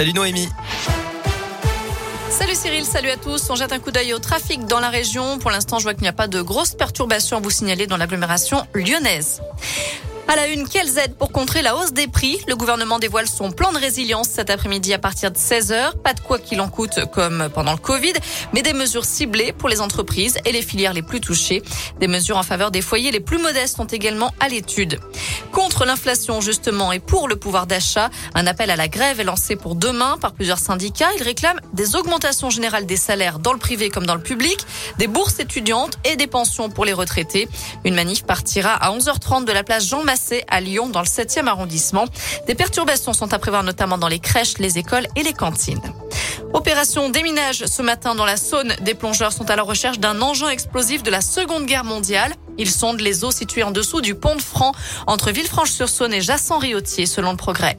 Salut Noémie. Salut Cyril, salut à tous. On jette un coup d'œil au trafic dans la région. Pour l'instant, je vois qu'il n'y a pas de grosses perturbations à vous signaler dans l'agglomération lyonnaise. À la une, quelles aides pour contrer la hausse des prix? Le gouvernement dévoile son plan de résilience cet après-midi à partir de 16h. Pas de quoi qu'il en coûte comme pendant le Covid, mais des mesures ciblées pour les entreprises et les filières les plus touchées. Des mesures en faveur des foyers les plus modestes sont également à l'étude. Contre l'inflation justement et pour le pouvoir d'achat, un appel à la grève est lancé pour demain par plusieurs syndicats. Ils réclament des augmentations générales des salaires dans le privé comme dans le public, des bourses étudiantes et des pensions pour les retraités. Une manif partira à 11h30 de la place Jean Massé à Lyon dans le 7e arrondissement. Des perturbations sont à prévoir notamment dans les crèches, les écoles et les cantines. Opération déminage ce matin dans la Saône. Des plongeurs sont à la recherche d'un engin explosif de la Seconde Guerre mondiale. Ils sondent les eaux situées en dessous du pont de Franc entre Villefranche-sur-Saône et Jassan-Riotier selon le progrès.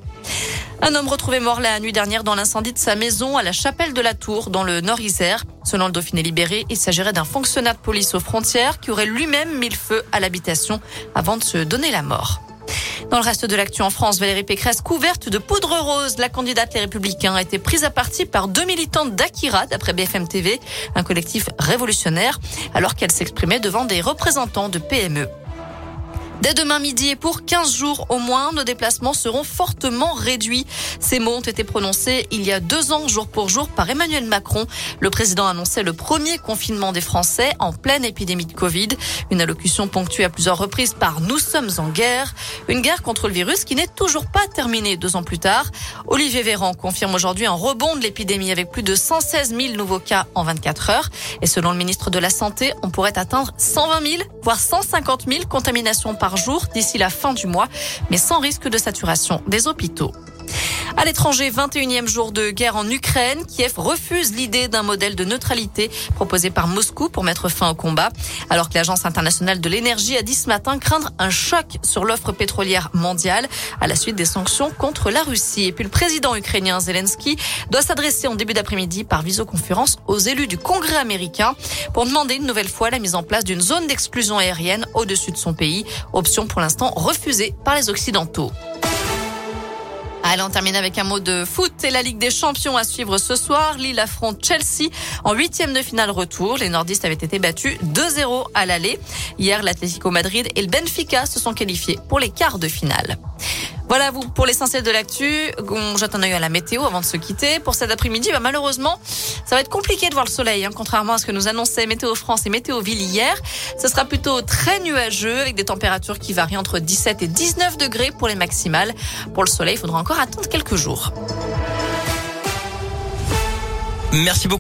Un homme retrouvé mort la nuit dernière dans l'incendie de sa maison à la chapelle de la Tour dans le Nord-Isère. Selon le Dauphiné libéré, il s'agirait d'un fonctionnaire de police aux frontières qui aurait lui-même mis le feu à l'habitation avant de se donner la mort. Dans le reste de l'actu en France, Valérie Pécresse, couverte de poudre rose, la candidate Les Républicains a été prise à partie par deux militantes d'Akira, d'après BFM TV, un collectif révolutionnaire, alors qu'elle s'exprimait devant des représentants de PME. Dès demain midi et pour 15 jours au moins, nos déplacements seront fortement réduits. Ces mots ont été prononcés il y a deux ans, jour pour jour, par Emmanuel Macron. Le président annonçait le premier confinement des Français en pleine épidémie de Covid. Une allocution ponctuée à plusieurs reprises par Nous sommes en guerre. Une guerre contre le virus qui n'est toujours pas terminée deux ans plus tard. Olivier Véran confirme aujourd'hui un rebond de l'épidémie avec plus de 116 000 nouveaux cas en 24 heures. Et selon le ministre de la Santé, on pourrait atteindre 120 000, voire 150 000 contaminations par d'ici la fin du mois, mais sans risque de saturation des hôpitaux. À l'étranger, 21e jour de guerre en Ukraine, Kiev refuse l'idée d'un modèle de neutralité proposé par Moscou pour mettre fin au combat, alors que l'Agence internationale de l'énergie a dit ce matin craindre un choc sur l'offre pétrolière mondiale à la suite des sanctions contre la Russie. Et puis le président ukrainien Zelensky doit s'adresser en début d'après-midi par visioconférence aux élus du Congrès américain pour demander une nouvelle fois la mise en place d'une zone d'exclusion aérienne au-dessus de son pays, option pour l'instant refusée par les Occidentaux. Allez, on termine avec un mot de foot et la Ligue des Champions à suivre ce soir. Lille affronte Chelsea en huitième de finale retour. Les nordistes avaient été battus 2-0 à l'aller. Hier, l'Atlético Madrid et le Benfica se sont qualifiés pour les quarts de finale. Voilà vous pour l'essentiel de l'actu. On jette un œil à la météo avant de se quitter. Pour cet après-midi, bah, malheureusement, ça va être compliqué de voir le soleil, hein, contrairement à ce que nous annonçait Météo France et Météo Ville hier. Ce sera plutôt très nuageux avec des températures qui varient entre 17 et 19 degrés pour les maximales. Pour le soleil, il faudra encore attendre quelques jours. Merci beaucoup.